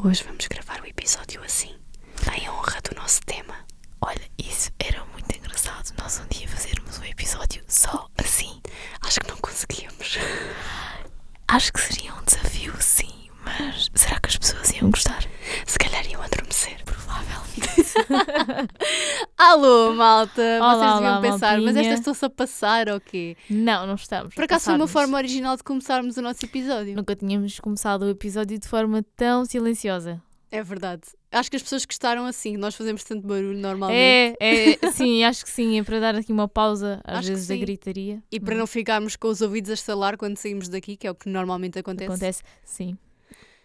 Hoje vamos gravar o episódio assim, em honra do nosso tema. Olha, isso era muito engraçado. Nós um dia fazermos um episódio só assim. Acho que não conseguíamos. Acho que seria um desafio, sim. Mas será que as pessoas iam gostar? Se calhar iam adormecer. Provavelmente. Alô, malta! Olá, Vocês deviam olá, pensar, mas estas estão-se a passar ou quê? Não, não estamos. Por acaso foi uma forma original de começarmos o nosso episódio. Nunca tínhamos começado o episódio de forma tão silenciosa. É verdade. Acho que as pessoas gostaram assim, nós fazemos tanto barulho normalmente. É, é, sim, acho que sim. É para dar aqui uma pausa, às Acho vezes, da gritaria. E para não ficarmos com os ouvidos a estalar quando saímos daqui, que é o que normalmente acontece. Acontece, sim.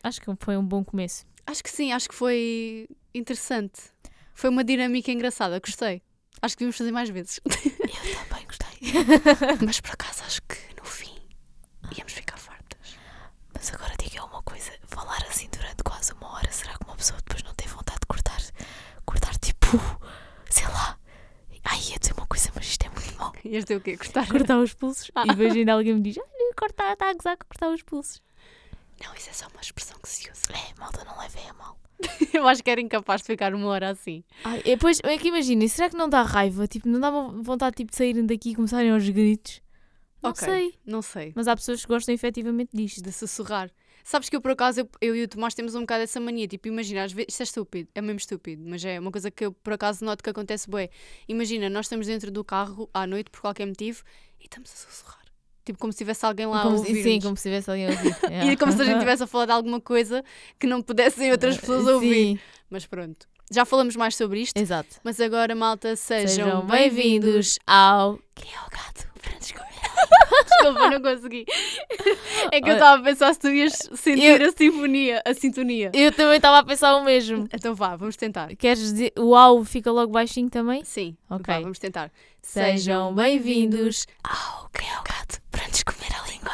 Acho que foi um bom começo. Acho que sim, acho que foi interessante. Foi uma dinâmica engraçada, gostei. Acho que devíamos fazer mais vezes. Eu também gostei. Mas por acaso acho que no fim íamos ficar fartas. Mas agora diga uma coisa: falar assim durante quase uma hora, será que uma pessoa depois não tem vontade de cortar? Cortar tipo, sei lá. Ai, ia dizer uma coisa, mas isto é muito mau. Ias ter o quê? Gostar? Cortar os pulsos. E depois ainda alguém me diz: Olha, cortar, está a gozar com cortar os pulsos. Não, isso é só uma expressão que se usa. É, malta, não levem a mal. Eu acho que era incapaz de ficar uma hora assim. Ai, e depois, é que imaginem, será que não dá raiva? Tipo, não dá vontade tipo, de saírem daqui e começarem aos gritos? Não Ok. sei. Não sei. Mas há pessoas que gostam efetivamente disto. De sussurrar. Sabes que eu, por acaso, eu, eu e o Tomás temos um bocado essa mania. Tipo, imagina, às vezes, isto é estúpido, é mesmo estúpido, mas é uma coisa que eu, por acaso, noto que acontece bem. Imagina, nós estamos dentro do carro à noite, por qualquer motivo, e estamos a sussurrar. Tipo, como se tivesse alguém lá a Como se- ouvir. sim, como se tivesse alguém a ouvir. E como se a gente estivesse a falar de alguma coisa que não pudessem outras pessoas ouvir. Sim, Mas pronto. Já falamos mais sobre isto. exato. Mas agora, malta, sejam, Sejam bem-vindos. ao Quem é o gato? Desculpa, não consegui. É que eu estava a pensar se tu ias sentir a sinfonia, a sintonia. Eu também estava a pensar o mesmo. Então vá, vamos tentar. Queres dizer o au fica logo baixinho também? Sim, Ok. vá, vamos tentar. Sejam bem-vindos ao Quem é o gato? Nos comer a língua.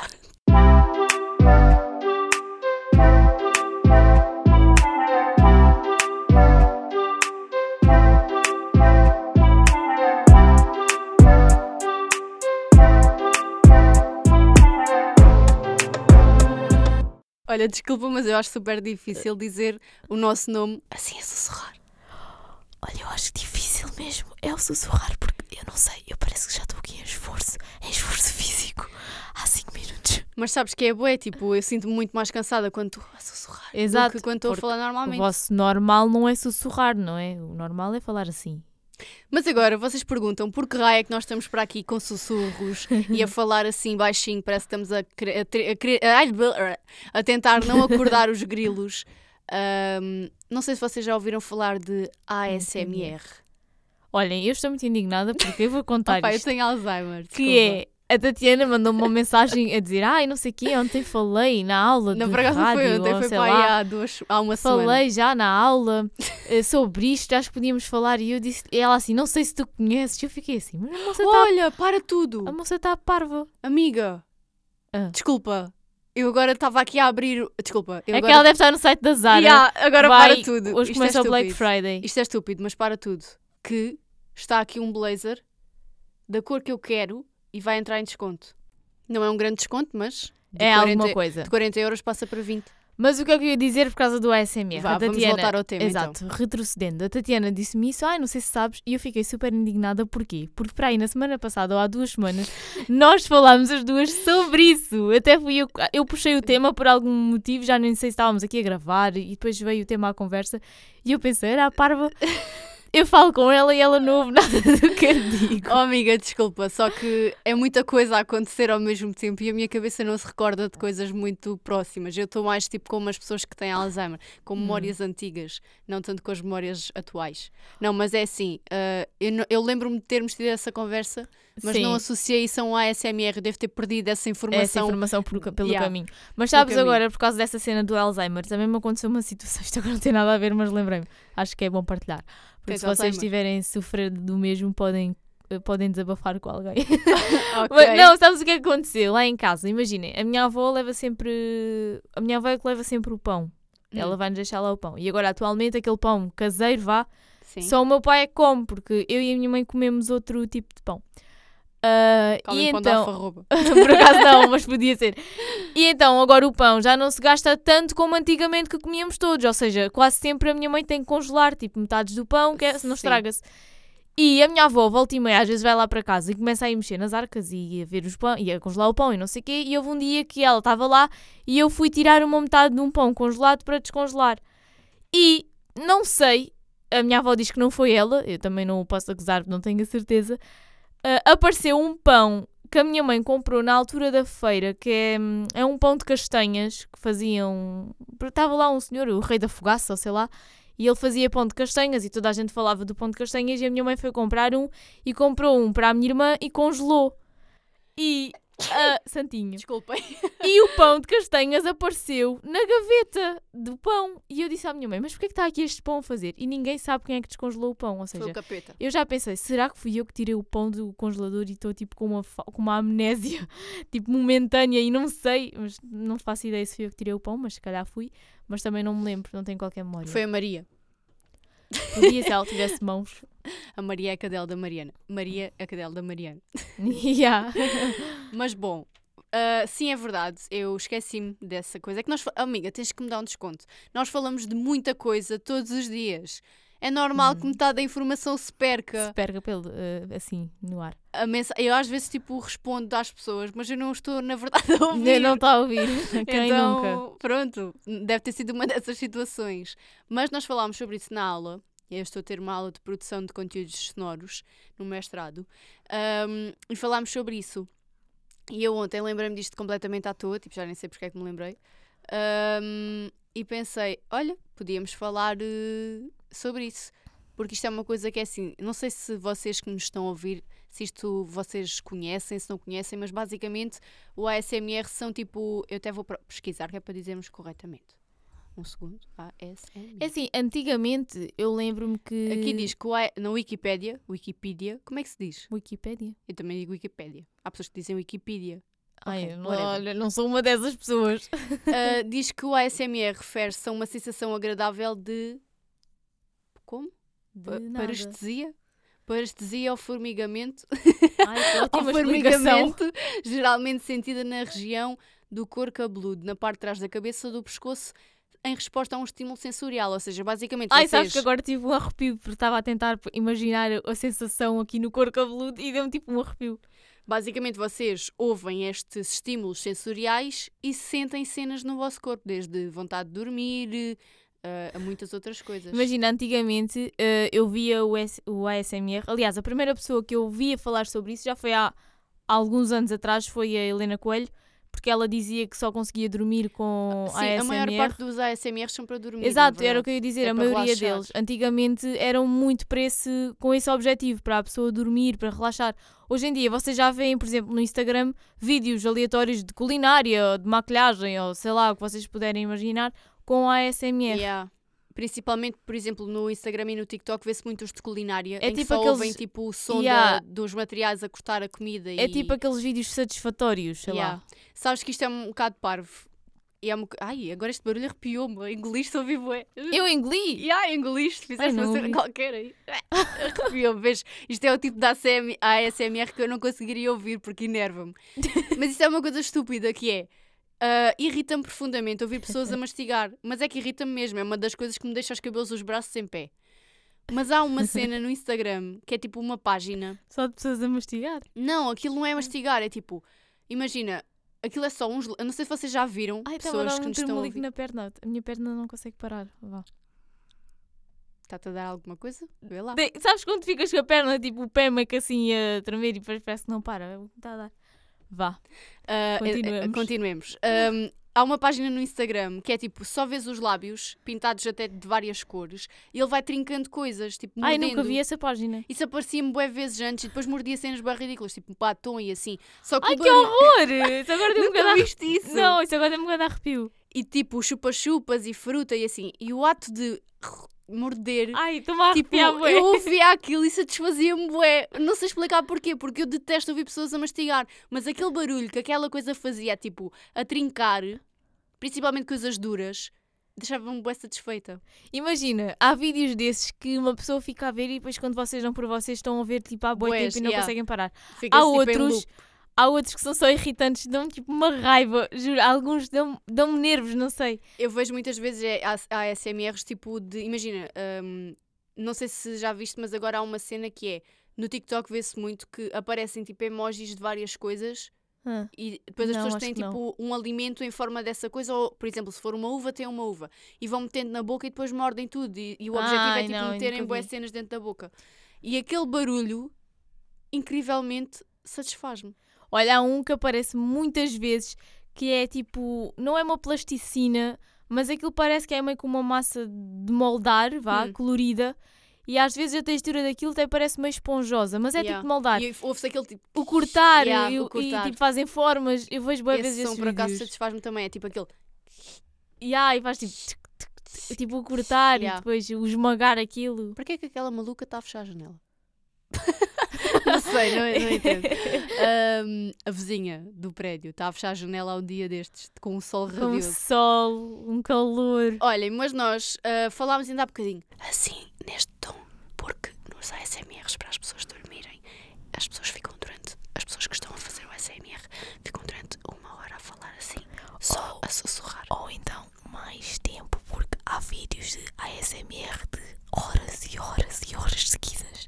Olha, desculpa, mas eu acho super difícil dizer o nosso nome assim a sussurrar. Olha, eu acho difícil mesmo é o sussurrar, porque eu não sei, eu parece que já estou aqui em esforço, em esforço físico, há 5 minutos. Mas sabes que é bué, tipo, eu sinto-me muito mais cansada quando estou a sussurrar Exato, do que quando estou a falar O normalmente. vosso normal não é sussurrar, não é? O normal é falar assim. Mas agora vocês perguntam por que raio é que nós estamos para aqui com sussurros e a falar assim baixinho, parece que estamos a, a, a, a tentar não acordar os grilos. Ahm, não sei se vocês já ouviram falar de ASMR. Olhem, eu estou muito indignada porque eu vou contar Opa, eu isto. tenho Alzheimer. que desculpa. é a Tatiana mandou-me uma mensagem a dizer ai não sei o quê, ontem falei na aula Não, por acaso não rádio, foi ontem, ou foi para aí lá, há, duas, há uma semana. falei já na aula eh, sobre isto, acho que podíamos falar e eu disse, e ela assim, não sei se tu conheces, eu fiquei assim, mas a moça está Olha, para tudo. a moça está parva. Amiga, Ah. desculpa. Eu agora estava aqui a abrir. Desculpa. Eu é agora... que ela deve estar no site da Zara. Ya, agora Vai, para tudo. Hoje Isto começa é o Black. Friday. Isto é estúpido, mas para tudo. Que está aqui um blazer da cor que eu quero e vai entrar em desconto. Não é um grande desconto, mas de, é 40, alguma coisa. de 40 euros passa para 20. Mas o que eu ia dizer por causa do ASMR? Vá, a vamos Tatiana, voltar ao tema, então. Exato, retrocedendo. A Tatiana disse-me isso, ai, não sei se sabes, e eu fiquei super indignada. Porquê? Porque para aí, na semana passada, ou há duas semanas, nós falámos as duas sobre isso. Até fui eu, eu puxei o tema por algum motivo, já nem sei se estávamos aqui a gravar, e depois veio o tema à conversa, e eu pensei, era a parva. Eu falo com ela e ela não ouve nada do que eu digo. Oh, amiga, desculpa, só que é muita coisa a acontecer ao mesmo tempo e a minha cabeça não se recorda de coisas muito próximas. Eu estou mais tipo como as pessoas que têm Alzheimer, com Hum. memórias antigas, não tanto com as memórias atuais. Não, mas é assim, ah, eu, eu lembro-me de termos tido essa conversa, mas Sim. não associei isso a um ASMR, devo ter perdido essa informação. essa informação por- pelo Yeah. caminho. Mas sabes caminho. agora, por causa dessa cena do Alzheimer, também me aconteceu uma situação, isto agora não tem nada a ver, mas lembrei-me. Acho que é bom partilhar. Porque Tens se vocês estiverem a sofrer do mesmo, podem, eh, podem desabafar com alguém. Ok. Mas, não, sabes o que é que aconteceu? Lá em casa, imaginem, a minha avó leva sempre. A minha avó é que leva sempre o pão. Hum, Ela vai-nos deixar lá o pão. E agora, atualmente, aquele pão caseiro, vá, sim. só o meu pai é que come, porque eu e a minha mãe comemos outro tipo de pão. Comem e então, por acaso não, mas podia ser. E então agora o pão já não se gasta tanto como antigamente que comíamos todos, ou seja, quase sempre a minha mãe tem que congelar, tipo metades do pão, que é, Sim. estraga-se. E a minha avó, volta e meia, às vezes vai lá para casa e começa a ir mexer nas arcas e a ver os pão, e a congelar o pão e não sei o quê. E houve um dia que ela estava lá e eu fui tirar uma metade de um pão congelado para descongelar. E não sei, a minha avó diz que não foi ela, eu também não o posso acusar, não tenho a certeza. Ah, apareceu um pão que a minha mãe comprou na altura da feira, que é, hum, é um pão de castanhas que faziam. Estava lá um senhor, o rei da fogaça, ou sei lá, e ele fazia pão de castanhas e toda a gente falava do pão de castanhas. E a minha mãe foi comprar um e comprou um para a minha irmã e congelou. E. ah, santinho. Desculpem. E o pão de castanhas apareceu na gaveta do pão. E eu disse à minha mãe: Mas porquê que está aqui este pão a fazer? E ninguém sabe quem é que descongelou o pão. Ou Foi seja, o capeta. eu já pensei: será que fui eu que tirei o pão do congelador e estou tipo com uma, com uma amnésia tipo momentânea e não sei, mas não faço ideia se fui eu que tirei o pão, mas se calhar fui. Mas também não me lembro, não tenho qualquer memória. Foi a Maria. Podia se ela tivesse mãos. A Maria é a cadela da Mariana. Maria é a cadela da Mariana. yeah. Mas bom, ah, sim, é verdade. Eu esqueci-me dessa coisa. É que nós. Amiga, tens que me dar um desconto. Nós falamos de muita coisa todos os dias. É normal que metade da informação se perca. Se perca pelo, eh, assim, no ar. A mensa... Eu às vezes tipo respondo às pessoas, mas eu não estou na verdade a ouvir. Não está a ouvir. Quem então, nunca? pronto, deve ter sido uma dessas situações. Mas nós falámos sobre isso na aula. Eu estou a ter uma aula de produção de conteúdos sonoros no mestrado. ahm, e falámos sobre isso. E eu ontem lembrei-me disto completamente à toa, tipo, já nem sei porque é que me lembrei. Ahm, e pensei, olha, podíamos falar eh, sobre isso. Porque isto é uma coisa que é assim, não sei se vocês que nos estão a ouvir, se isto vocês conhecem, se não conhecem, mas basicamente o ASMR são tipo, eu até vou pesquisar que é para dizermos corretamente. Um segundo, ASMR. É assim, antigamente eu lembro-me que. Aqui diz que o A- na Wikipédia, Wikipedia, como é que se diz? Wikipédia. Eu também digo Wikipédia. Há pessoas que dizem Wikipedia. Ai, Ok, eu não, olha, não sou uma dessas pessoas. Ah, diz que o ASMR refere-se a uma sensação agradável de. Como? De Pa- nada. Parestesia? Parestesia ou formigamento Ai, explicação. formigamento, geralmente sentida na região do couro cabeludo, na parte de trás da cabeça ou do pescoço, em resposta a um estímulo sensorial. Ou seja, basicamente Ai, vocês... sabes que agora tive um arrepio porque estava a tentar imaginar a sensação aqui no couro cabeludo e deu-me tipo um arrepio. Basicamente, vocês ouvem estes estímulos sensoriais e sentem cenas no vosso corpo, desde vontade de dormir eh, a muitas outras coisas. Imagina, antigamente eh, eu via o, S- o ASMR. Aliás, a primeira pessoa que eu via falar sobre isso já foi há, há alguns anos atrás, foi a Helena Coelho, porque ela dizia que só conseguia dormir com Sim, a ASMR. maior parte dos ASMRs são para dormir. Exato, era o que eu ia dizer, É a maioria relaxar. deles. Antigamente eram muito para esse, com esse objetivo, para a pessoa dormir, para relaxar. Hoje em dia vocês já veem, por exemplo, no Instagram, vídeos aleatórios de culinária, ou de maquilhagem, ou sei lá, o que vocês puderem imaginar, com ASMR. Yeah. Principalmente, por exemplo, no Instagram e no TikTok vê-se muitos de culinária É em que tipo só aqueles- ouvem tipo, o som Yeah. da- dos materiais a cortar a comida. É e... tipo aqueles vídeos satisfatórios, sei Yeah. lá. Sabes que isto é um bocado parvo. E é um... Ai, agora este barulho arrepiou-me. Engoliste, ouvi bué. Eu engoli! Yeah, engoliste, fizeste uma cena qualquer aí. Arrepiou-me, vês? Isto é o tipo ASM ASMR que eu não conseguiria ouvir porque enerva-me. Mas isto é uma coisa estúpida que é. Ah, irrita-me profundamente ouvir pessoas a mastigar, mas é que irrita-me mesmo, é uma das coisas que me deixa os cabelos dos braços em pé. Mas há uma cena no Instagram que é tipo uma página. Só de pessoas a mastigar. Não, aquilo não é mastigar, é tipo, imagina, aquilo é só uns. Eu não sei se vocês já viram Ai, pessoas que nos estão a tremelico ouvir. na perna. A minha perna não consegue parar. Vá. Está-te a dar alguma coisa? Vê lá. Tem- sabes quando ficas com a perna, tipo, o pé meio que assim a tremer e depois parece que não para? Está a dar. Vá. Ah, eh, eh, Continuemos. continuemos. Ahm, há uma página no Instagram que é tipo, só vês os lábios, pintados até de várias cores, e ele vai trincando coisas, tipo, Ai, mordendo. nunca vi essa página. Isso aparecia-me bué vezes antes e depois mordia cenas bem ridículas, tipo um batom e assim. Só que Ai, o que barulho- horror! Isso agora tem um bocado viste isso? Não, isso agora tem um bocado de arrepio. E tipo, chupa-chupas e fruta e assim. E o ato de morder... Ai, estou-me a Tipo, bué. eu ouvia aquilo e satisfazia-me bué. Não sei explicar porquê, porque eu detesto ouvir pessoas a mastigar. Mas aquele barulho que aquela coisa fazia, tipo, a trincar, principalmente coisas duras, deixava-me bem satisfeita. Imagina, há vídeos desses que uma pessoa fica a ver e depois quando vocês dão por vocês estão a ver tipo há boi Bués, tempo e não yeah. conseguem parar. Fica Há tipo, em outros, loop. Há outros que são só irritantes, dão tipo uma raiva, juro, alguns dão- dão-me nervos, não sei. Eu vejo muitas vezes é, há, há SMRs tipo de. Imagina, hum, não sei se já viste, mas agora há uma cena que é. No TikTok vê-se muito que aparecem tipo emojis de várias coisas Ah, e depois as Não, pessoas têm que não. tipo um alimento em forma dessa coisa, ou por exemplo, se for uma uva, tem uma uva e vão metendo na boca e depois mordem tudo. E, e o objetivo Ai, é tipo não, meterem boas cenas dentro da boca. E aquele barulho, incrivelmente, satisfaz-me. Olha, há um que aparece muitas vezes que é tipo, não é uma plasticina, mas aquilo parece que é meio como uma massa de moldar, vá, Hum. colorida. E às vezes a textura daquilo até parece meio esponjosa, mas é Yeah. tipo moldar. E ouve-se aquele tipo. O cortar, Yeah, e, o e, cortar. tipo fazem formas, eu vejo boas vezes Esse som esses por acaso satisfaz-me também. É tipo aquele. E ai, faz tipo, tipo o cortar Yeah. e depois o esmagar aquilo. Para que é que aquela maluca está a fechar a janela? Não sei, não, não entendo. Ahm, a vizinha do prédio está a fechar a janela ao dia destes, com o sol Com um radioso. sol, um calor. Olhem, mas nós ah, falámos ainda há bocadinho assim, neste tom, porque nos ASMRs para as pessoas dormirem, as pessoas ficam durante, as pessoas que estão a fazer o ASMR ficam durante uma hora a falar assim, só a sussurrar. Ou então mais tempo, porque há vídeos de ASMR de horas e horas e horas seguidas.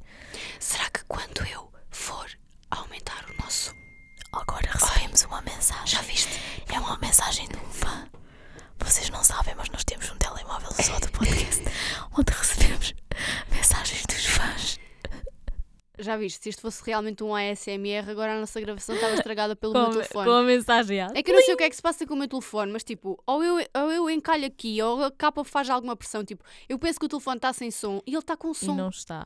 Será que quando eu for aumentar o nosso. Agora recebemos uma mensagem. Já viste? É uma mensagem de um fã. Vocês não sabem, mas nós temos um telemóvel só do podcast onde recebemos Já viste? Se isto fosse realmente um ASMR, agora a nossa gravação estava estragada pelo meu Com, telefone. com a mensagem. ah. É que eu não sei o que é que se passa com o meu telefone, mas tipo, ou eu, ou eu encalho aqui, ou a capa faz alguma pressão. Tipo, eu penso que o telefone está sem som e ele está com E som. não está.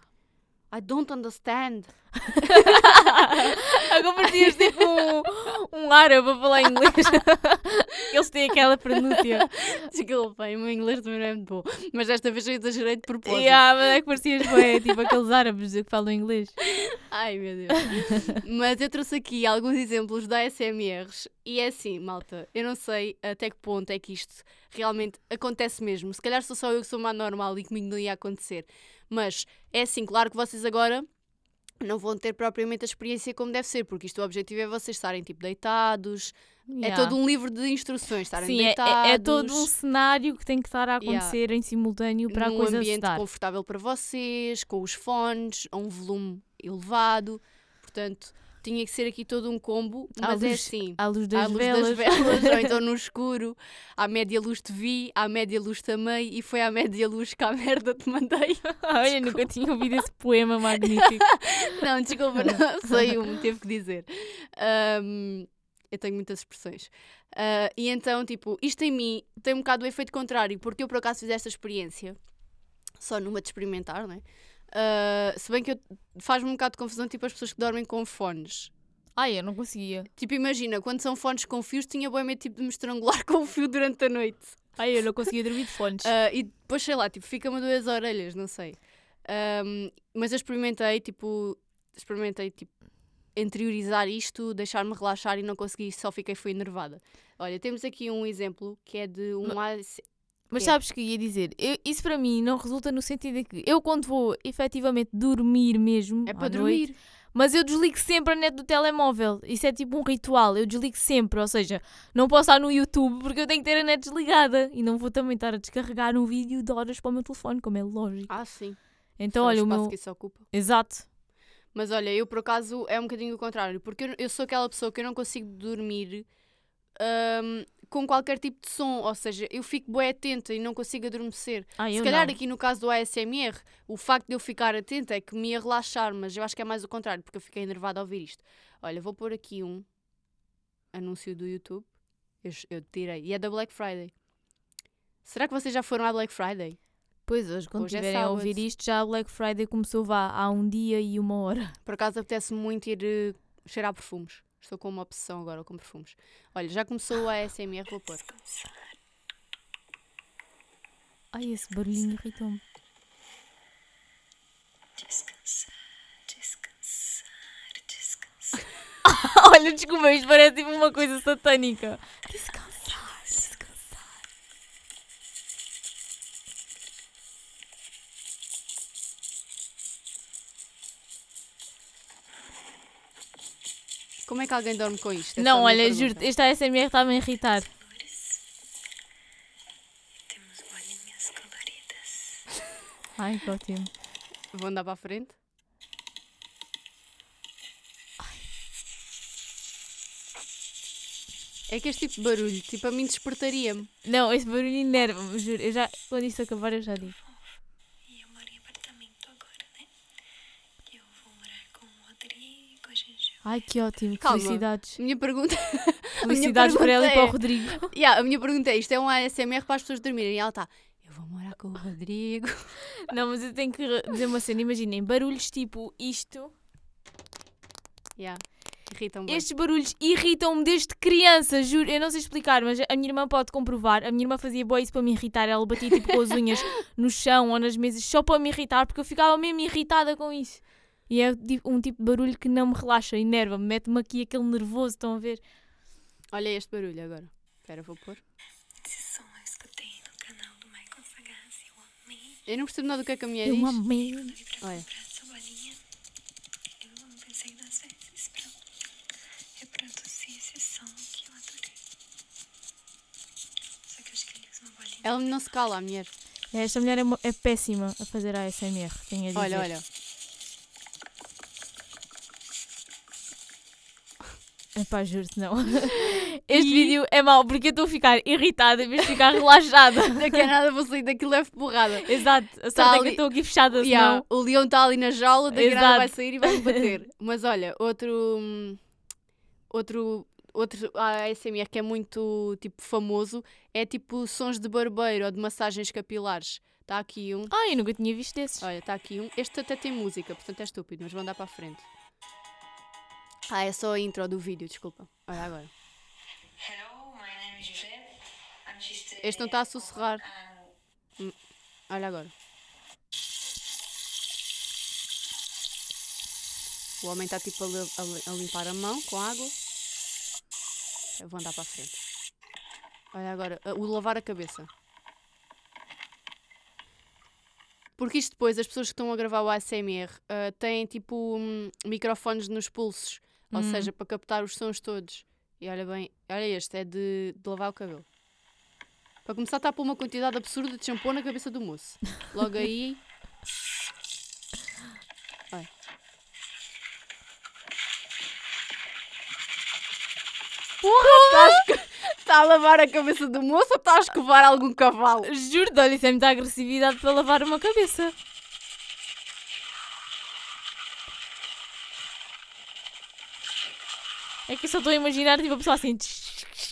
I don't understand. Agora parecias tipo um, um árabe a falar inglês. Eles têm aquela pronúncia. Desculpem, o meu inglês também não é muito bom. Mas desta vez eu exagerei de propósito. Yeah, mas é que parecias bué, tipo aqueles árabes que falam inglês. Ai meu Deus. Mas eu trouxe aqui alguns exemplos da ASMRs e é assim, malta. Eu não sei até que ponto é que isto realmente acontece mesmo. Se calhar sou só eu que sou má normal e comigo não ia acontecer. Mas é assim, claro que vocês agora não vão ter propriamente a experiência como deve ser, porque isto o objetivo é vocês estarem tipo deitados. É Yeah. todo um livro de instruções, estarem Sim, é, deitados. é, é todo um cenário que tem que estar a acontecer em simultâneo para a num coisa ambiente estar. confortável para vocês, com os fones, a um volume elevado. Portanto, tinha que ser aqui todo um combo, mas é luz- assim. À luz das à luz velas. das velas, ou então no escuro, à média luz te vi, à média luz amei e foi à média luz que a merda te mandei. Olha, nunca tinha ouvido esse poema magnífico. Não, desculpa, não sei um, teve que dizer. Ahm, eu tenho muitas expressões. Ah, e então, tipo, isto em mim tem um bocado o efeito contrário, porque eu por acaso fiz esta experiência, só numa de experimentar, né? Ah, se bem que eu- faz-me um bocado de confusão, tipo, as pessoas que dormem com fones. Ai, eu não conseguia. Tipo, imagina, quando são fones com fios, tinha bem medo tipo, de me estrangular com o fio durante a noite. Ai, eu não conseguia dormir de fones. Ah, e depois, sei lá, tipo, fica-me a doer as orelhas, não sei. Ahm, mas eu experimentei, tipo, experimentei, tipo, interiorizar isto, deixar-me relaxar e não consegui, só fiquei, fui enervada. Olha, temos aqui um exemplo que é de um AS Mas quê? sabes o que ia dizer? Eu- isso para mim não resulta no sentido em que eu, quando vou efetivamente dormir mesmo, É para noite, dormir. mas eu desligo sempre a net do telemóvel. Isso é tipo um ritual. Eu desligo sempre. Ou seja, não posso estar no YouTube porque eu tenho que ter a net desligada. E não vou também estar a descarregar um vídeo de horas para o meu telefone, como é lógico. Ah, sim. Então, Só olha, o meu. que isso ocupa. Exato. Mas olha, eu por acaso é um bocadinho o contrário, porque eu, eu sou aquela pessoa que eu não consigo dormir ahm, com qualquer tipo de som, ou seja, eu fico bem atenta e não consigo adormecer. Ah, Se calhar não. aqui no caso do ASMR, o facto de eu ficar atenta é que me ia relaxar, mas eu acho que é mais o contrário, porque eu fiquei enervada ao ouvir isto. Olha, vou pôr aqui um anúncio do YouTube. Eu, eu tirei. E é da Black Friday. Será que vocês já foram à Black Friday? Pois hoje, quando Hoje é estiverem a ouvir isto, já a Black Friday começou vá há um dia e uma hora. Por acaso apetece muito ir eh, cheirar perfumes. Estou com uma obsessão agora com perfumes. Olha, já começou a ASMR, vou pôr. Ai, esse barulhinho irritou-me. Olha, desculpa, isto parece tipo uma coisa satânica. Como é que alguém dorme com isto? É Não, olha, juro, esta ASMR está-me a irritar. Temos bolinhas coloridas. Ai, que ótimo. Vou andar para a frente? É que este tipo de barulho, tipo, a mim despertaria-me. Não, esse barulho enerva-me, juro. Eu já, quando isto acabar, eu já digo. E eu moro em apartamento agora, né? Eu vou morar com o Rodrigo, a gente Ai, que ótimo. Calma. Felicidades. Minha pergunta. Felicidades para ela e para o é- Rodrigo. Yeah, a minha pergunta é: isto é um ASMR para as pessoas dormirem? E ela está. Eu vou morar com o Rodrigo. Não, mas eu tenho que dizer uma cena. Imaginem, barulhos tipo isto. Yeah. Irritam-me. Estes barulhos irritam-me desde criança, juro. Eu não sei explicar, mas a minha irmã pode comprovar. A minha irmã fazia boa isso para me irritar. Ela batia tipo com as unhas no chão ou nas mesas só para me irritar, porque eu ficava mesmo irritada com isso. E é um tipo de barulho que não me relaxa, enerva-me, mete-me aqui aquele nervoso, estão a ver? Olha este barulho agora. Espera, vou pôr. Esse som eu escutei no canal do Michael Sagaz. Eu amei. Eu não percebo nada do que é que a mulher Eu diz. amei. Olha. Eu uma bolinha. Ela não se cala, a mulher. Esta mulher é, é péssima a fazer a ASMR, tenho a dizer. Olha, olha. Epá, juro-te, não. Este vídeo é mau porque eu estou a ficar irritada em vez de ficar relaxada. Daqui a nada vou sair daqui leve porrada. Exato, a Tá é que ali- eu estou aqui fechada, senão... Yeah, o leão está ali na jaula, daqui a nada vai sair e vai me bater. Mas olha, outro. Outro. Outro ASMR que é muito tipo famoso é tipo sons de barbeiro ou de massagens capilares. Está aqui um. Ai, eu nunca tinha visto desses. Olha, está aqui um. Este até tem música, portanto é estúpido, mas vou andar para a frente. Ah, é só a intro do vídeo, desculpa. Olha agora. Hello, my name is José. I'm just, uh, Este não está a sussurrar. and Olha agora. O homem está tipo a, a a limpar a mão com água. Eu vou andar para a frente. Olha agora, uh, o lavar a cabeça. Porque isto depois, as pessoas que estão a gravar o ASMR uh, têm tipo hum, microfones nos pulsos. Ou Hum. seja, para captar os sons todos. E olha bem, olha este, é de, de lavar o cabelo. Para começar, está a pôr uma quantidade absurda de shampoo na cabeça do moço. Logo aí. Olha. Porra! Está a lavar a cabeça do moço ou está a escovar algum cavalo? Juro-te, olha, isso é muita agressividade para lavar uma cabeça. É que eu só estou a imaginar tipo a pessoa assim...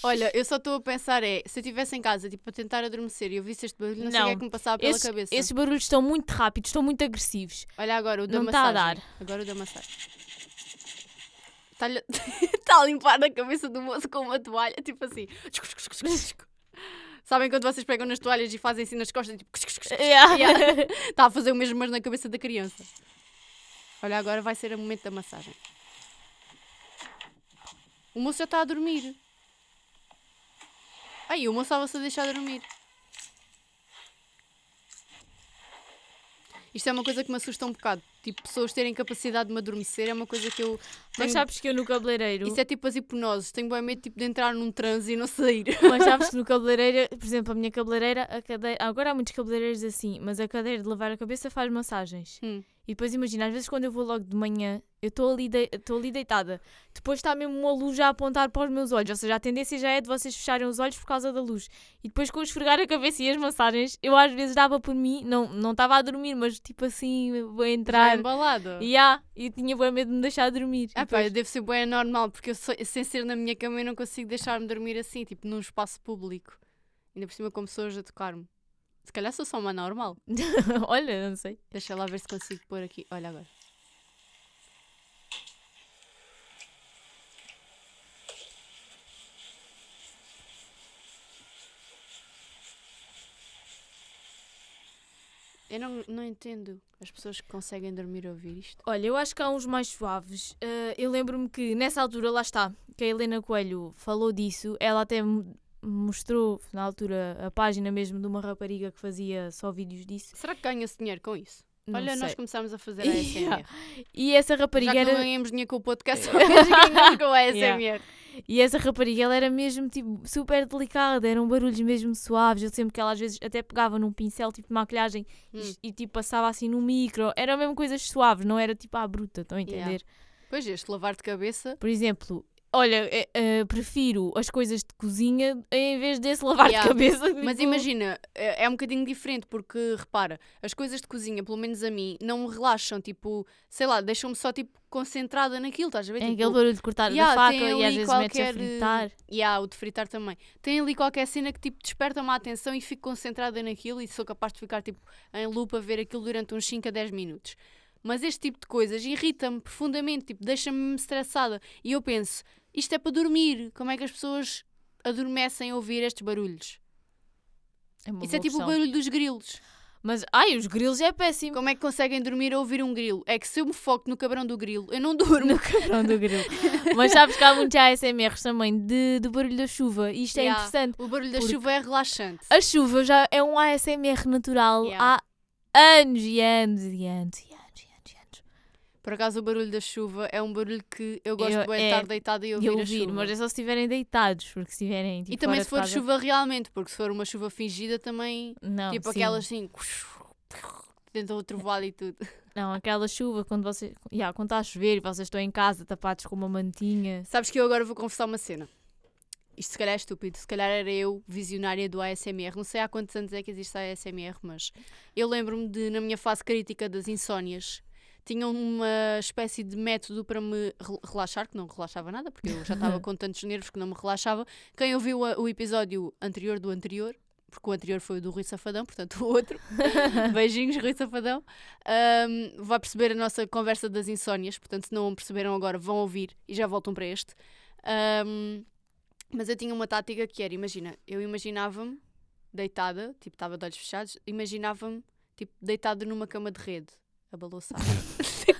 Olha, eu só estou a pensar é, se eu estivesse em casa, tipo, a tentar adormecer e eu visse este barulho, não, sei o que é Não. que me passava pela Esses, cabeça. esses barulhos estão muito rápidos, estão muito agressivos. Olha agora, o da Não tá a massagem. dar. Agora o da massagem. Está-lhe- Está a limpar a cabeça do moço com uma toalha, tipo assim. Sabem quando vocês pegam nas toalhas e fazem assim nas costas, tipo. Yeah. Yeah. Está a fazer o mesmo, mas na cabeça da criança. Olha, agora vai ser o momento da massagem. O moço já está a dormir. Ai, o moço estava-se a deixar dormir. Isto é uma coisa que me assusta um bocado. Tipo, pessoas terem capacidade de me adormecer é uma coisa que eu. Mas sabes que eu no cabeleireiro... Isso é tipo as hipnoses. Tenho bem medo tipo, de entrar num transe e não sair. Mas sabes que no cabeleireiro, por exemplo, a minha cabeleireira, a cadeira, agora há muitos cabeleireiros assim, mas a cadeira de lavar a cabeça faz massagens. Hum. E depois imagina, às vezes quando eu vou logo de manhã, eu estou ali, de- ali deitada, depois está mesmo uma luz já a apontar para os meus olhos, ou seja, a tendência já é de vocês fecharem os olhos por causa da luz. E depois com o esfregar a cabeça e as massagens, eu às vezes dava por mim, não não estava a dormir, mas tipo assim, vou entrar. Embalado. E ah, e tinha bem medo de me deixar dormir. Ah, pá, depois- deve ser bem normal, porque eu sou- sem ser na minha cama eu não consigo deixar-me dormir assim, tipo num espaço público. Ainda por cima com pessoas a tocar-me. Se calhar sou só uma normal. Olha, não sei. Deixa lá ver se consigo pôr aqui. Olha agora. Eu não, não entendo as pessoas que conseguem dormir a ouvir isto. Olha, eu acho que há uns mais suaves. Eh, eu lembro-me que nessa altura, lá está, que a Helena Coelho falou disso. Ela até mo- mostrou, na altura, a página mesmo de uma rapariga que fazia só vídeos disso. Será que ganha-se dinheiro com isso? Não Olha, nós sei. começámos a fazer a ASMR. E essa Já rapariga que não era. ganhamos dinheiro com o podcast, ganhamos com a ASMR. E essa rapariga, ela era mesmo, tipo, super delicada. Eram barulhos mesmo suaves. Eu sempre que ela às vezes até pegava num pincel, tipo, de maquilhagem e- Hum. e, tipo, passava assim no micro. Eram mesmo coisas suaves, não era tipo à bruta, estão a Yeah. entender? Pois este lavar de cabeça. Por exemplo, olha, eh, prefiro as coisas de cozinha em vez desse lavar Yeah. de cabeça. Mas tipo, imagina, é é um bocadinho diferente porque, repara, as coisas de cozinha, pelo menos a mim, não me relaxam, tipo, sei lá, deixam-me só, tipo, concentrada naquilo, estás a ver? É tipo, aquele barulho de cortar yeah, da faca tem e às vezes metes a qualquer, eh, fritar. E há o de fritar também. Tem ali qualquer cena que tipo desperta-me a atenção e fico concentrada naquilo e sou capaz de ficar tipo em loop a ver aquilo durante uns 5 a 10 minutos. Mas este tipo de coisas irrita-me profundamente, tipo, deixa-me estressada. E eu penso, isto é para dormir. Como é que as pessoas adormecem a ouvir estes barulhos? É uma Isso é tipo o questão. barulho dos grilos. Mas, ai, os grilos é péssimo. Como é que conseguem dormir a ouvir um grilo? É que se eu me foco no cabrão do grilo, eu não durmo. No cabrão do grilo. Mas sabes que há muitos ASMRs também de, do barulho da chuva. E isto é Yeah. interessante. O barulho da Porque- chuva é relaxante. A chuva já é um ASMR natural Yeah. há anos e anos e anos e anos e anos e anos. Por acaso o barulho da chuva é um barulho que eu gosto Eu- de é, estar deitada e ouvir, E a ouvir, chuva. mas é só se estiverem deitados, porque se estiverem tipo, E também se for casa- chuva realmente, porque se for uma chuva fingida também, Não, tipo sim. aquelas assim, tentam o trovoada e tudo. Não, aquela chuva quando você, yeah, quando está a chover e vocês estão em casa tapados com uma mantinha. Sabes que eu agora vou confessar uma cena. Isto se calhar é estúpido, se calhar era eu, visionária do ASMR. Não sei há quantos anos é que existe a ASMR, mas eu lembro-me de, na minha fase crítica das insónias, tinham uma espécie de método para me rel- relaxar, que não relaxava nada, porque eu já estava com tantos nervos que não me relaxava. Quem ouviu o episódio anterior do anterior, porque o anterior foi o do Rui Safadão, portanto o outro, beijinhos, Rui Safadão, ahm, vai perceber a nossa conversa das insónias, portanto se não perceberam agora, vão ouvir e já voltam para este. Ahm, mas eu tinha uma tática que era, imagina, eu imaginava-me deitada, tipo, estava de olhos fechados, imaginava-me, tipo, deitada numa cama de rede, a balançar.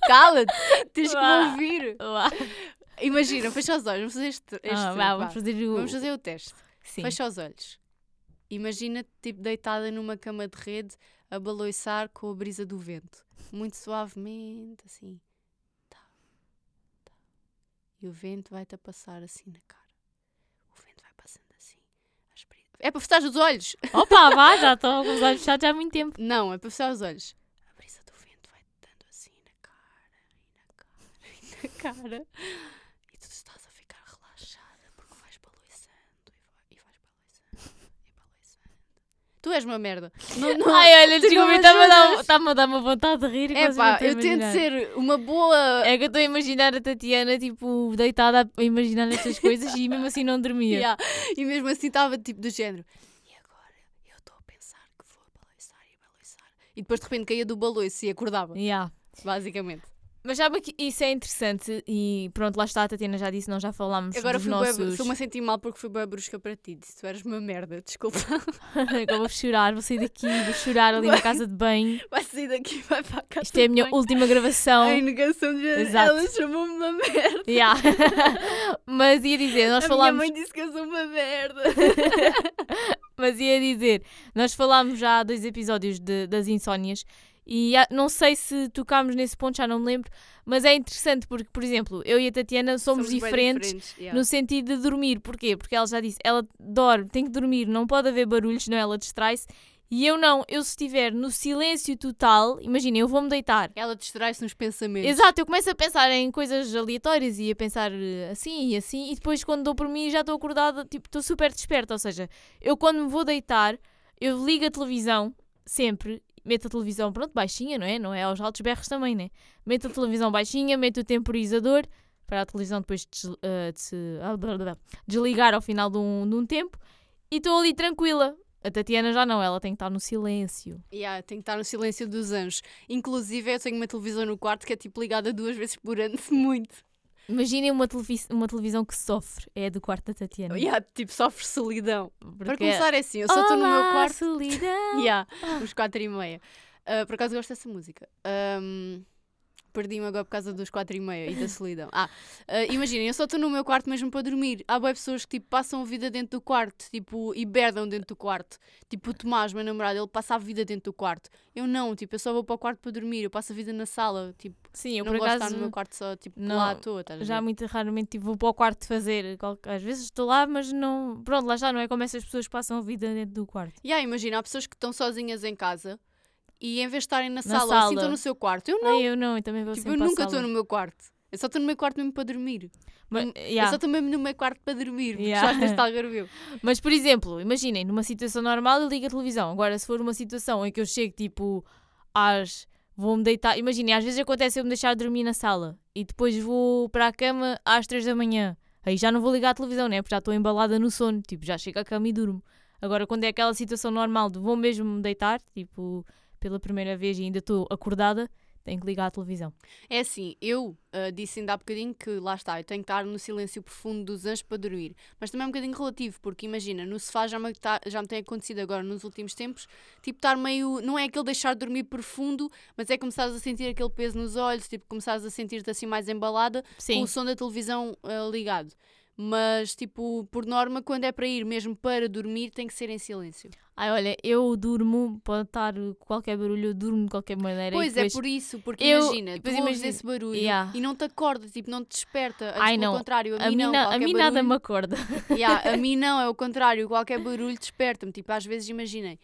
Cala-te! Tens que me ouvir! Uau. Imagina, fecha os olhos, vamos fazer este. este Ah, vá, vamos fazer o. Vamos fazer o teste. Sim. Fecha os olhos. Imagina-te, tipo, deitada numa cama de rede, a baloiçar com a brisa do vento. Muito suavemente, assim. Tá, tá. E o vento vai-te a passar assim na cara. O vento vai passando assim. as brisas- É para fechar os olhos! Opa, vá, já estou com os olhos fechados há muito tempo. Não, é para fechar os olhos. A brisa do vento vai-te dando assim na cara, e na cara, e tu estás a ficar relaxada porque vais baloiçando e, vai, e vais baloiçando e baloiçando. Tu és uma merda. Não, não, Ai, olha, desculpa, está-me a, dar, está-me a dar uma vontade de rir. e É vocês pá, não estão a eu tento imaginar. ser uma boa. É que eu estou a imaginar a Tatiana, tipo, deitada a imaginar estas coisas e mesmo assim não dormia. Yeah. E mesmo assim estava tipo do género. E agora eu estou a pensar que vou baloiçar e baloiçar. E depois de repente caía do baloiço e acordava, Yeah. basicamente. Mas sabe que isso é interessante e pronto, lá está, a Tatiana já disse, nós já falámos Agora dos fui nossos... bué- estou-me a sentir mal porque fui bem brusca para ti. Disse tu eras uma merda, desculpa. Agora vou chorar, vou sair daqui, vou chorar ali na casa de banho. Vai sair daqui vai para a casa. Isto é a minha banho. última gravação. A negação de. Exato. Ela chamou-me uma merda. Yeah. Mas ia dizer, nós a falámos... minha mãe disse que eu sou uma merda. Mas ia dizer, nós falámos já há dois episódios de- das insónias e não sei se tocámos nesse ponto, já não me lembro, mas é interessante porque, por exemplo, eu e a Tatiana somos, bué diferentes, yeah. no sentido de dormir. Porquê? Porque ela já disse, ela dorme, tem que dormir, não pode haver barulhos, senão ela distrai-se. E eu não, eu se estiver no silêncio total, imagina, eu vou-me deitar. Ela distrai-se nos pensamentos. Exato, eu começo a pensar em coisas aleatórias e a pensar eh, assim e assim, e depois quando dou por mim já estou acordada, tipo, estou super desperta. Ou seja, eu quando me vou deitar, eu ligo a televisão, sempre, meto a televisão, pronto, baixinha, não é? Não é aos altos berros também, né? Meto a televisão baixinha, meto o temporizador para a televisão depois eh, de se- ah, desligar ao final de um, de um tempo e estou ali tranquila. A Tatiana já não, ela tem que estar no silêncio. Yeah, tem que estar no silêncio dos anjos. Inclusive, eu tenho uma televisão no quarto que é tipo ligada duas vezes por ano, muito. Imaginem uma, televis- uma televisão que sofre, é a do quarto da Tatiana. Yeah, tipo, sofre solidão. Para Porque- começar, é assim, eu só estou no meu quarto. solidão. Yeah, uns quatro e meia. Ah, por acaso gosto dessa música. Ahm, Perdi-me agora por causa dos 4 e meia e da solidão. Ah, ah, imaginem, eu só estou no meu quarto mesmo para dormir. Há boas pessoas que tipo, passam a vida dentro do quarto tipo, e berdam dentro do quarto. Tipo o Tomás, meu namorado, ele passa a vida dentro do quarto. Eu não, tipo, eu só vou para o quarto para dormir. Eu passo a vida na sala. Tipo, Sim, eu não por gosto de acaso estar no meu quarto só tipo, não- lá à toa. Já muito raramente tipo, vou para o quarto fazer. Às vezes estou lá, mas não. Pronto, lá está, não é como essas pessoas passam a vida dentro do quarto. E aí, imagina, há pessoas que estão sozinhas em casa e em vez de estarem na, Na sala, assim sala. estão no seu quarto. Eu não. Não. eu não, eu também vou tipo, eu nunca estou no meu quarto. Eu só estou no meu quarto mesmo para dormir. Mas, yeah. Eu só estou mesmo no meu quarto para dormir, porque Yeah. já deste algarvio. Mas, por exemplo, imaginem, numa situação normal eu ligo a televisão. Agora, se for uma situação em que eu chego tipo às. Vou-me deitar. Imaginem, às vezes acontece eu me deixar dormir na sala e depois vou para a cama às 3 da manhã. Aí já não vou ligar a televisão, né? Porque já estou embalada no sono. Tipo, já chego à cama e durmo. Agora, quando é aquela situação normal de vou mesmo me deitar, tipo, pela primeira vez e ainda estou acordada, tenho que ligar a televisão. É assim, eu ah, disse ainda há bocadinho que lá está, eu tenho que estar no silêncio profundo dos anjos para dormir. Mas também é um bocadinho relativo, porque imagina, no sofá já me, tá- já me tem acontecido agora nos últimos tempos, tipo estar meio. Não é aquele deixar de dormir profundo, mas é começares a sentir aquele peso nos olhos, tipo começares a sentir-te assim mais embalada com Sim. o som da televisão ah, ligado. Mas, tipo, por norma, quando é para ir mesmo para dormir, tem que ser em silêncio. Ai, olha, eu durmo, pode estar qualquer barulho, eu durmo de qualquer maneira. Pois é, por isso, porque eu- imagina, depois ouves imagina- esse barulho Yeah. e não te acorda, tipo, não te desperta. Ai, não. contrário, a, A mim não. na- a mim nada barulho- me acorda. Yeah, a mim não, é o contrário, qualquer barulho desperta-me. Tipo, às vezes imaginem,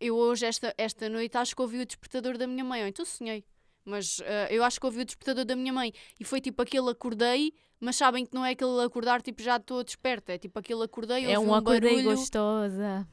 eu hoje, esta, esta noite, acho que ouvi o despertador da minha mãe, ou então sonhei. Mas ah, eu acho que ouvi o despertador da minha mãe e foi tipo aquele acordei, mas sabem que não é aquele acordar, tipo já estou desperta, é tipo aquele acordei, É ouvi um acordei barulho. gostosa.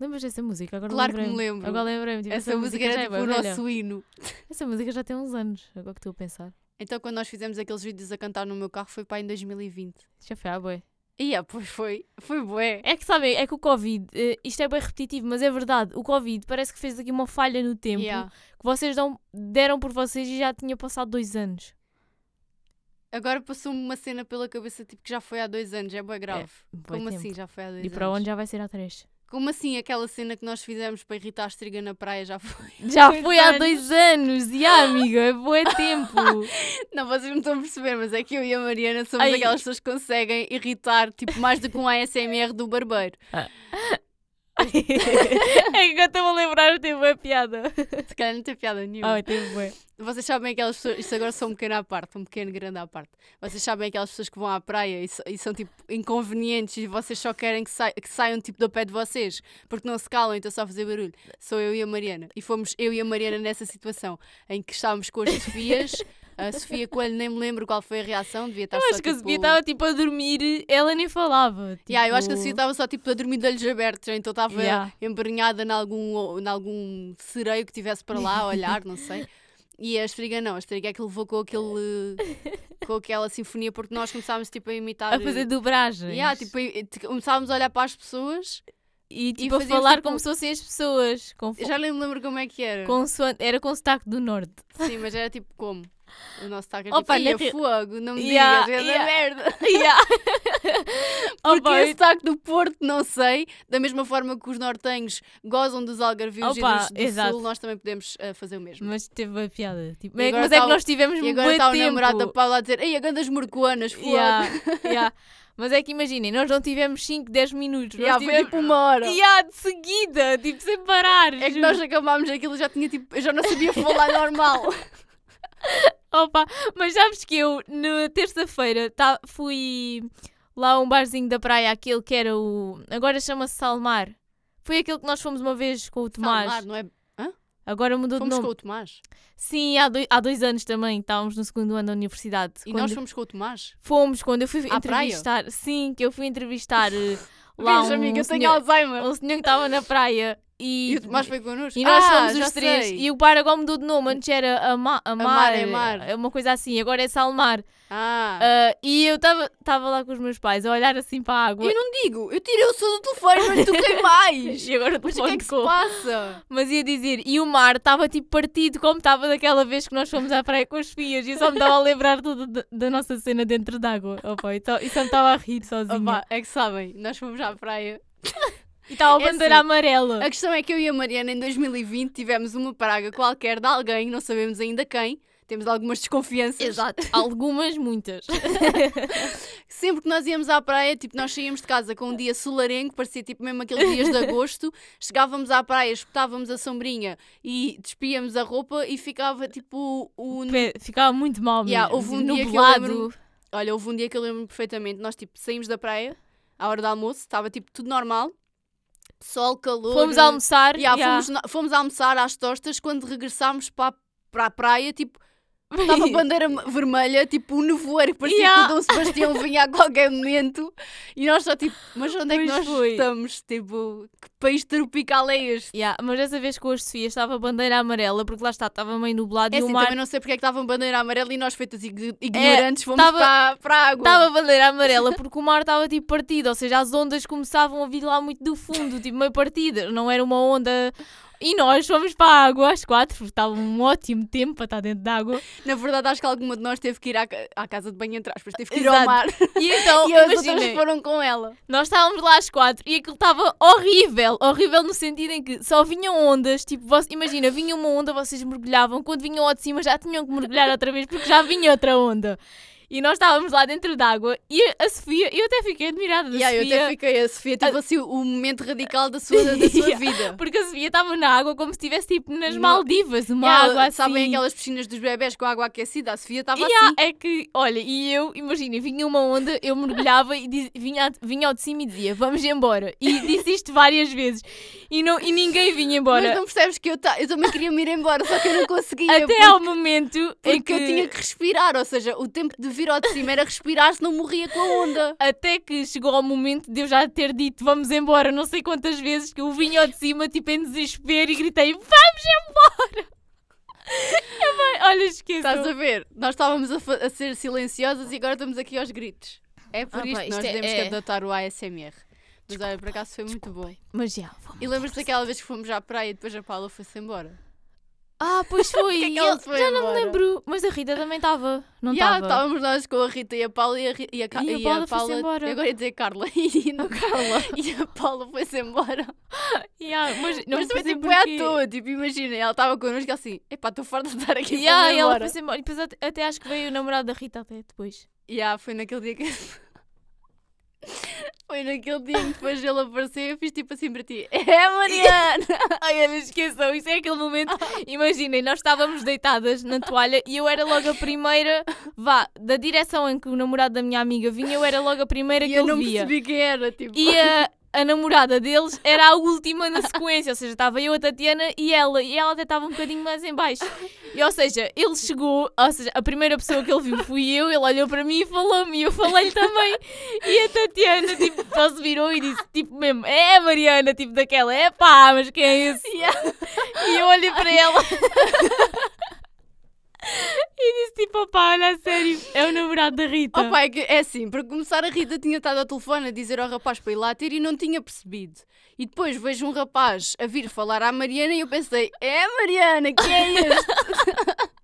Lembras dessa música? Agora Claro que me lembro. Agora lembrei-me. tipo, Essa música já era é tipo o nosso hino. Essa música já tem uns anos, agora que estou a pensar. Então quando nós fizemos aqueles vídeos a cantar no meu carro foi para em 2020. Já foi à bué. E ah, pois foi, foi bué. É que sabem, é que o Covid, eh, isto é bem repetitivo, mas é verdade. O Covid parece que fez aqui uma falha no tempo Yeah. que vocês dão, deram por vocês e já tinha passado dois anos. Agora passou-me uma cena pela cabeça tipo que já foi há dois anos, é bué grave. Bué Como tempo. assim já foi há dois E anos? para onde já vai ser há três? Como assim aquela cena que nós fizemos para irritar a estriga na praia já foi? Já Dois foi há anos. dois anos, e ah, amiga, é bué tempo. Não, vocês não estão a perceber, mas é que eu e a Mariana somos Ai. aquelas pessoas que conseguem irritar tipo mais do que um ASMR do barbeiro. é que eu estou a lembrar, teve bué piada. Se calhar não tem piada nenhuma. Ai, teve bué. Vocês sabem aquelas pessoas, isto agora só um pequeno à parte, um pequeno grande à parte. Vocês sabem aquelas pessoas que vão à praia e, so- e são tipo inconvenientes e vocês só querem que, sai- que saiam tipo do pé de vocês porque não se calam, então só a fazer barulho. Sou eu e a Mariana. E fomos eu e a Mariana nessa situação em que estávamos com as Sofias. A Sofia Coelho nem me lembro qual foi a reação, devia estar Eu só acho que a tipo... Sofia estava tipo a dormir, ela nem falava. Tipo... Yeah, eu acho que a Sofia estava só tipo a dormir de olhos abertos, então estava Yeah. embrenhada em algum, em algum sereio que tivesse para lá a olhar, não sei. E a Estriga não, a Estriga é que levou com aquele com aquela sinfonia porque nós começámos tipo a imitar a fazer dobragens. Yeah, tipo, a- t- começávamos a olhar para as pessoas, e tipo a fazíamos, falar tipo- como se fossem as pessoas. Com, eu já nem me lembro como é que era. consoante- era com sotaque do norte. Sim, mas era tipo como? O nosso taco é Opa, tipo, "Ia, na re- fogo, não me Yeah, digas, é yeah. merda. Yeah. Porque Opa, esse sotaque do Porto, não sei, da mesma forma que os nortenhos gozam dos algarvios e Opa, dos do sul, nós também podemos eh, fazer o mesmo. Mas teve a piada. Tipo, E é, agora mas é tá que o- nós tivemos E agora está o tempo. namorado da Paula a dizer, ei, a grandes morcoanas, fogo. Yeah, yeah. Mas é que imaginem, nós não tivemos 5, 10 minutos. Yeah, foi tivemos... tipo uma hora. Yeah, de seguida, tipo, sem parar. É que juro. nós acabámos aquilo, já tinha tipo, eu já não sabia falar normal. Opa, mas sabes que eu, na terça-feira, tá, fui lá a um barzinho da praia, aquele que era o. Agora chama-se Salmar. Foi aquele que nós fomos uma vez com o Tomás. Salmar, não é? Agora mudou Fomos de com nome. o Tomás. Sim, há dois, há dois anos também, estávamos no segundo ano da universidade. E Quando nós fomos com o Tomás. fomos, quando eu fui À praia? entrevistar. Sim, que eu fui entrevistar eh, lá Vês, um, amiga, eu tenho senhor, Alzheimer. um senhor que estava na praia. E, E o Tomás foi connosco. e nós ah, fomos os três. sei. E o bar agora mudou de nome. Antes era Ama- Amar, Amar é mar. uma coisa assim. Agora é Salmar. Ah. Ah, e eu estava lá com os meus pais a olhar assim para a água. Eu não digo, eu tirei o som do telefone, não lhe toquei mais. E agora Mas o que é que se passa? Mas ia dizer, e o mar estava tipo partido como estava daquela vez que nós fomos à praia com as filhas. E só me estava a lembrar tudo da, nossa cena dentro d'água. Opa, e, só, e só me estava a rir sozinha. Opa, é que sabem, nós fomos à praia. E estava a é bandeira assim, amarela. A questão é que eu e a Mariana em 2020 tivemos uma praga qualquer de alguém, não sabemos ainda quem. temos algumas desconfianças. Exato. Algumas, muitas. Sempre que nós íamos à praia, tipo, nós saíamos de casa com um dia solarengo, parecia tipo mesmo aqueles dias de agosto, chegávamos à praia, espetávamos a sombrinha e despíamos a roupa e ficava tipo o. Pé, Ficava muito mal. Yeah, houve um dia que eu lembro- Olha, houve um dia que eu lembro perfeitamente, nós tipo saímos da praia, à hora do almoço, estava tipo tudo normal, sol, calor. Fomos almoçar. Yeah, yeah. Fomos, fomos almoçar às tostas, quando regressámos para, para a praia, tipo, estava a bandeira vermelha, tipo um nevoeiro, parecia Yeah. que o Dom Sebastião vinha a qualquer momento e nós só tipo, mas onde é que Pois nós foi. estamos? Tipo, que país tropical é este? Yeah, mas dessa vez com a Sofia estava a bandeira amarela, porque lá está, estava meio nublado É e assim, o mar. também não sei porque é que estava bandeira amarela e nós feitas ig- ignorantes fomos tava- para, para a água. Estava a bandeira amarela porque o mar estava tipo partido, ou seja, as ondas começavam a vir lá muito do fundo, tipo meio partida, não era uma onda. E nós fomos para a água às quatro, porque estava um ótimo tempo para estar dentro da água. Na verdade, acho que alguma de nós teve que ir à, à casa de banho entre aspas, teve que ir ao Exato. mar E então, e as outras foram com ela. nós estávamos lá às quatro e aquilo estava horrível, horrível no sentido em que só vinham ondas, tipo, vos- imagina, vinha uma onda, vocês mergulhavam, quando vinham ao de cima já tinham que mergulhar outra vez porque já vinha outra onda. E nós estávamos lá dentro d'água e a Sofia, eu até fiquei admirada da Yeah, eu Sofia. até fiquei, a Sofia teve assim o momento radical da sua, da sua Yeah. vida. Porque a Sofia estava na água como se estivesse tipo nas Maldivas, uma Yeah, água assim. Sabem aquelas piscinas dos bebés com água aquecida? A Sofia estava Yeah, assim. é que, olha, e eu, imagina, vinha uma onda, eu mergulhava e diz- vinha, vinha ao de cima e dizia, vamos embora. E disse isto várias vezes. E, não, e ninguém vinha embora. Mas não percebes que eu, ta- eu também queria me ir embora, só que eu não conseguia. Até porque, ao momento em que, eu tinha que respirar, ou seja, o tempo de vir ao de cima era respirar, senão morria com a onda. Até que chegou ao momento de eu já ter dito vamos embora não sei quantas vezes que eu vinha ao de cima tipo em desespero e gritei vamos embora. Vai- olha, esqueçam. Estás a ver? Nós estávamos a, a ser silenciosas e agora estamos aqui aos gritos. É por Ah, isto que nós isto é- temos é- que adotar o ASMR. Mas olha, por acaso foi muito bom. Mas já, vamos E lembras-te daquela vez que fomos à praia e depois a Paula foi-se embora? Ah, pois foi. Porquê é que E eu- foi já não embora? me lembro. Mas a Rita também estava. Não Já, estava. estávamos nós com a Rita e a Paula e a, e a, Ca- E a Paula foi-se embora. Eu agora ia dizer Carla. E, a Carla. e a Paula foi-se embora. Yeah, mas não Mas foi percebi tipo, é à toa. Tipo, imagina, ela estava connosco e ela assim: epá, estou farta de estar aqui. Yeah, e ela embora. foi-se embora. E depois até, até acho que veio o namorado da Rita até depois. Yeah, foi naquele dia que. Foi naquele dia que depois ele apareceu eu fiz tipo assim para ti: É Mariana! Ai, olha, esqueçam, isso é aquele momento. Imaginem, nós estávamos deitadas na toalha e eu era logo a primeira, vá, da direção em que o namorado da minha amiga vinha, eu era logo a primeira e que eu ele não via. percebi quem era. Tipo, E a, a namorada deles era a última na sequência, ou seja, estava eu, a Tatiana e ela, e ela até estava um bocadinho mais em baixo. E, ou seja, ele chegou, ou seja, a primeira pessoa que ele viu fui eu, ele olhou para mim e falou-me, e eu falei-lhe também. E a Tatiana, tipo, só se virou e disse, tipo mesmo, é a Mariana, tipo daquela, é pá, mas quem é esse? Yeah. E eu olhei para ela. E disse tipo, opá, olha a sério, é o namorado da Rita. Opa, é, que, é assim, para começar a Rita tinha estado ao telefone a dizer ao rapaz para ir lá ter e não tinha percebido. E depois vejo um rapaz a vir falar à Mariana e eu pensei, é a Mariana, quem é este?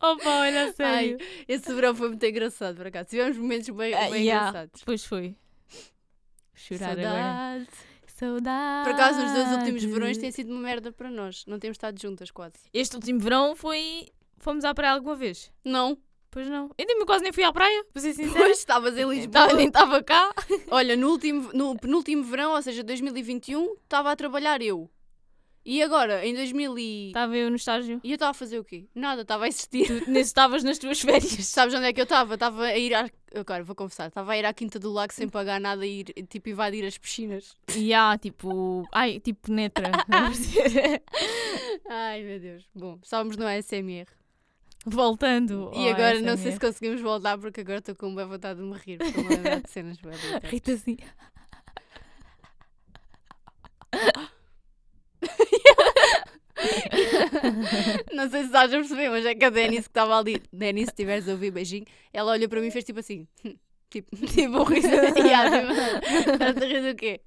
Opa, olha a sério. Esse verão foi muito engraçado, por acaso. Tivemos momentos bem, bem yeah. engraçados. Pois foi. Chorar agora. Saudade. Por acaso, os dois últimos verões têm sido uma merda para nós. Não temos estado juntas quase. Este último verão foi. Fomos à praia alguma vez? Não. Pois não. Eu nem- quase nem fui à praia, para ser sincera. Pois estavas em Lisboa. Tava- nem estava cá. Olha, no, último, no penúltimo verão, ou seja, 2021, estava a trabalhar eu. E agora, em 2000 e... Estava eu no estágio. E eu estava a fazer o quê? Nada, estava a existir. Tu nem estavas nas tuas férias. Sabes onde é que eu estava? Estava a ir à... Agora, vou confessar. Estava a ir à Quinta do Lago sem pagar nada e ir, tipo, invadir as piscinas. E há, tipo. Ai, tipo, netra. não perceber? Ai, meu Deus. Bom, estávamos no ASMR. Voltando. E agora não sei se ASMR. conseguimos voltar porque agora estou com boa vontade de me rir. Porque lembrar de cenas. Rita assim. Não sei se estás a perceber, mas é que a Denise que estava ali, Denise, se estiveres a ouvir, beijinho, ela olhou para mim e fez tipo assim. Tipo, tipo, um riso. Tipo, Estás a rir do quê?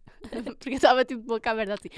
Porque eu estava tipo de boca aberta assim.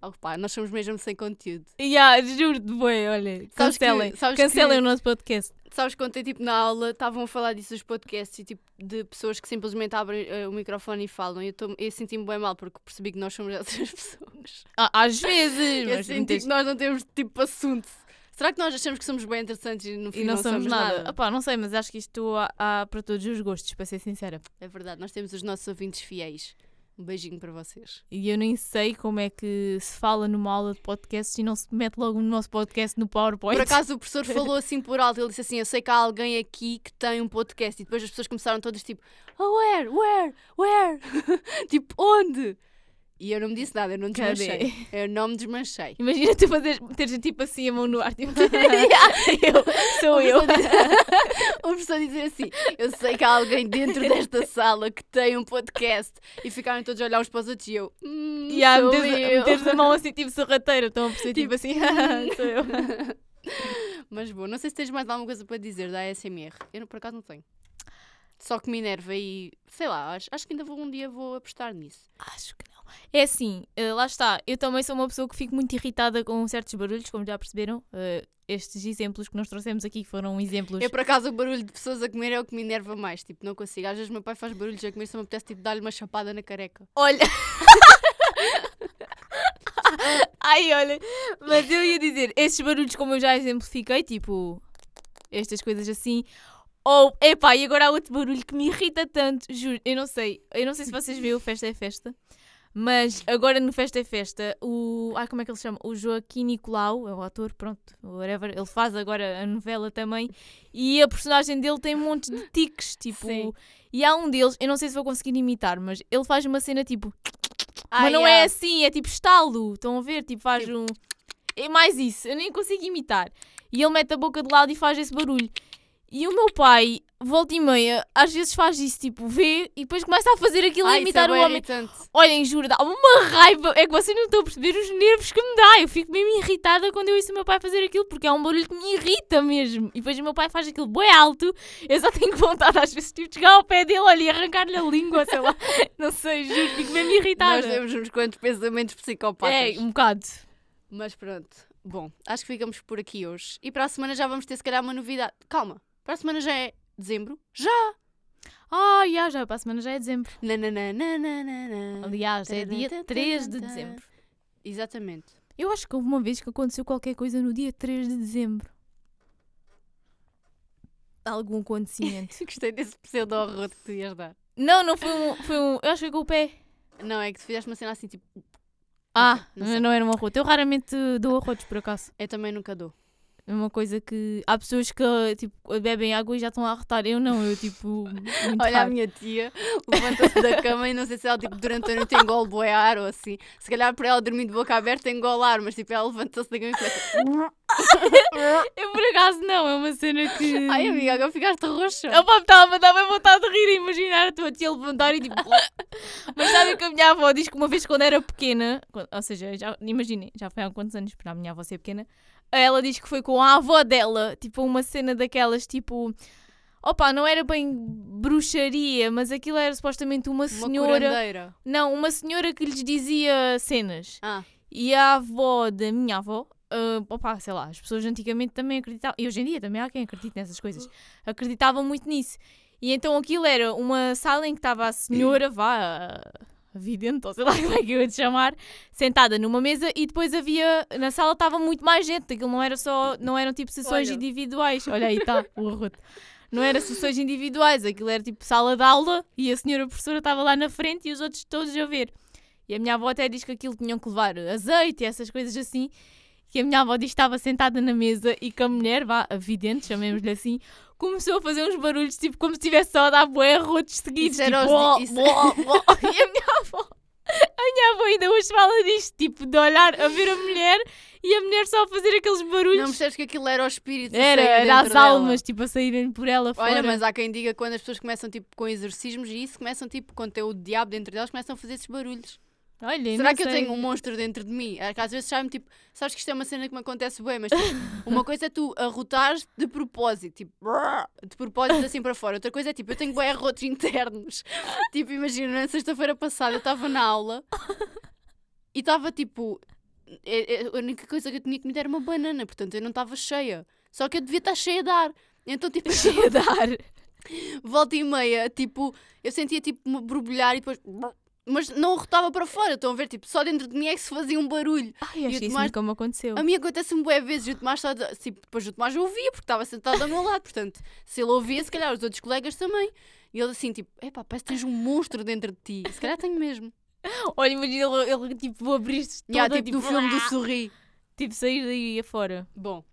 Oh, pá, nós somos mesmo sem conteúdo. Yeah, juro-te, bem, olha. Sabes que- Cancelem. sabes Cancelem que- o nosso podcast. Sabes quando eu, tipo, na aula estavam a falar disso dos podcasts e tipo de pessoas que simplesmente abrem eh, o microfone e falam. E eu, tô- eu senti-me bem mal porque percebi que nós somos essas pessoas. Ah, Às vezes, Eu mas senti que nós não temos tipo assunto. Será que nós achamos que somos bem interessantes e no fim e não, somos nada. Opá, não sei, mas acho que isto há, há para todos os gostos, para ser sincera. É verdade, nós temos os nossos ouvintes fiéis. Um beijinho para vocês. E eu nem sei como é que se fala numa aula de podcast e não se mete logo no nosso podcast no PowerPoint. Por acaso o professor falou assim por alto, ele disse assim: Eu sei que há alguém aqui que tem um podcast. E depois as pessoas começaram todas tipo: Oh, where? Where? Where? tipo, onde? E eu não me disse nada, eu não desmanchei. Eu não me desmanchei. Imagina tu fazer, teres tipo assim a mão no ar, tipo, eu, sou eu. O professor dizer assim: Eu sei que há alguém dentro desta sala que tem um podcast. E ficaram todos a olhar uns para os outros e eu. Hum, E sou meteres, a mão assim, tipo sorrateira, estão a perceber, tipo, assim, sou eu. Mas bom, não sei se tens mais alguma coisa para dizer da ASMR. Eu por acaso não tenho. Só que me enerva e sei lá, acho, acho que ainda vou, um dia vou apostar nisso. Acho que. É assim, eh, lá está. Eu também sou uma pessoa que fico muito irritada com certos barulhos, como já perceberam. Eh, estes exemplos que nós trouxemos aqui foram exemplos. Eu, por acaso, o barulho de pessoas a comer é o que me enerva mais. Tipo, não consigo. Às vezes, meu pai faz barulhos a comer, se me apetece tipo, dar-lhe uma chapada na careca. Olha. Ai, olha. Mas eu ia dizer, estes barulhos, como eu já exemplifiquei, tipo, estas coisas assim. Ou, epá, e agora há outro barulho que me irrita tanto, juro. Eu não sei. Eu não sei se vocês o Festa é Festa. Mas agora no Festa é Festa, o. Ai, como é que ele se chama? O Joaquim Nicolau, é o ator, pronto, whatever. Ele faz agora a novela também. E a personagem dele tem um monte de tiques, tipo. Sim. E há um deles, eu não sei se vou conseguir imitar, mas ele faz uma cena tipo. Ah, mas não yeah. é assim, é tipo estalo. Estão a ver? Tipo, faz Tipo- um. É mais isso, eu nem consigo imitar. E ele mete a boca de lado e faz esse barulho. E o meu pai, volta e meia, às vezes faz isso, tipo, vê e depois começa a fazer aquilo a é imitar o bué homem. irritante. Olhem, juro, dá-me uma raiva. É que vocês não estão a perceber os nervos que me dá. Eu fico mesmo irritada quando eu ouço o meu pai fazer aquilo, porque é um barulho que me irrita mesmo. E depois o meu pai faz aquilo bem alto. Eu só tenho vontade, às vezes, tipo, de chegar ao pé dele olha, e arrancar-lhe a língua, sei lá. Não sei, juro, fico mesmo Nós irritada. temos uns quantos pensamentos psicopatas. É, um bocado. Mas pronto. Bom, acho que ficamos por aqui hoje. E para a semana já vamos ter, se calhar, uma novidade. Calma, para a semana já é dezembro? Já! Ah, já, já, para a semana já é dezembro. Nananana. Aliás, é dia 3 de dezembro. Exatamente. Eu acho que houve uma vez que aconteceu qualquer coisa no dia 3 de dezembro. Algum acontecimento. Gostei desse pseudo-horror que tu ias dar. não, não foi um, foi um. Eu acho que foi com o pé. Não, é que tu fizeste uma cena assim, tipo, Ah, não não era um arroto. Eu raramente dou arrotos, por acaso. eu também nunca dou. É uma coisa que. Há pessoas que tipo, bebem água e já estão a arrotar. Eu não, eu tipo. Muito Olha, a raro. minha tia levanta-se da cama e não sei se ela, tipo, durante a noite engole boiar ou assim. Se calhar para ela dormir de boca aberta engolar, mas tipo, ela levanta-se da cama e começa. Eu por acaso não, é uma cena que. Ai, amiga, agora ficaste roxa. Opa, estava a dar bem vontade de rir, imaginar a tua tia levantar e tipo. Mas sabe que a minha avó diz que uma vez quando era pequena, ou seja, já, imaginem, já foi há quantos anos para a minha avó ser pequena, ela diz que foi com a avó dela, tipo uma cena daquelas tipo. Opa, não era bem bruxaria, mas aquilo era supostamente uma Uma senhora. curandeira. Não, uma senhora que lhes dizia cenas. Ah, E a avó da minha avó, ah, opa, sei lá, as pessoas antigamente também acreditavam, e hoje em dia também há quem acredite nessas coisas, acreditavam muito nisso. E então aquilo era uma sala em que estava a senhora, vá, a vidente, ou sei lá como é que eu ia te chamar, sentada numa mesa e depois havia, na sala estava muito mais gente, aquilo não era só, não eram tipo sessões Olha. individuais. Olha aí está, o arroto. Não era sessões individuais, aquilo era tipo sala de aula e a senhora professora estava lá na frente e os outros todos a ver. E a minha avó até diz que aquilo tinham que levar azeite e essas coisas assim. Que a minha avó diz que estava sentada na mesa e que a mulher, vá, a vidente, chamemos-lhe assim, começou a fazer uns barulhos, tipo, como se estivesse só a dar bué arrotos seguidos. Isso era tipo, os- "Bó, isso- bó, bó". E a minha avó, a minha avó ainda hoje fala disto, tipo, de olhar a ver a mulher e a mulher só a fazer aqueles barulhos. não percebes que aquilo era o espírito era, era as dela. almas, tipo, a saírem por ela fora. Olha, mas há quem diga quando as pessoas começam tipo com exorcismos e isso começam tipo quando tem o diabo dentro delas começam a fazer esses barulhos. Olha, Será que eu sei. tenho um monstro dentro de mim? É que às vezes sabe tipo, sabes que isto é uma cena que me acontece bem, mas tipo, uma coisa é tu arrotares de propósito, tipo, de propósito assim para fora. Outra coisa é tipo, eu tenho bem arrotos internos. tipo, imagina, na sexta-feira passada eu estava na aula e estava tipo, é- é- a única coisa que eu tinha comido era uma banana, portanto eu não estava cheia. Só que eu devia estar cheia de ar. Então, tipo, Cheia a dar. volta e meia, tipo, eu sentia tipo me borbulhar e depois mas não rotava para fora. Estão a ver? Tipo, só dentro de mim é que se fazia um barulho. Ai, acho isso Tomás- nunca me aconteceu. A mim acontece-me bué vezes e o Tomás só, tipo, depois o Tomás ouvia porque estava sentado ao meu lado, portanto, se ele ouvia, se calhar os outros colegas também. E ele assim, tipo, epá, parece que tens um monstro dentro de ti. Se calhar tenho mesmo. Olha, imagina ele, ele tipo, vou abrir-se toda, Já, tipo, no filme do ah, Sorri. Tipo, sair daí afora. Bom,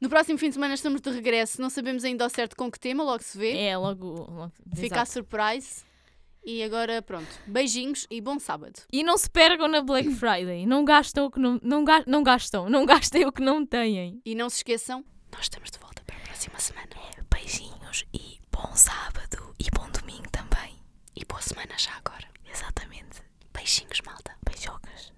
no próximo fim de semana estamos de regresso. Não sabemos ainda ao certo com que tema, logo se vê. É, logo... logo Fica a surprise. E agora, pronto, beijinhos e bom sábado. E não se percam na Black Friday. Não gastam o que não, não, não gastam. Não gastem o que não têm. E não se esqueçam, nós estamos de volta para a próxima semana. Beijinhos e bom sábado e bom domingo também. E boa semana já agora. Exatamente. Beijinhos, malta. Beijocas.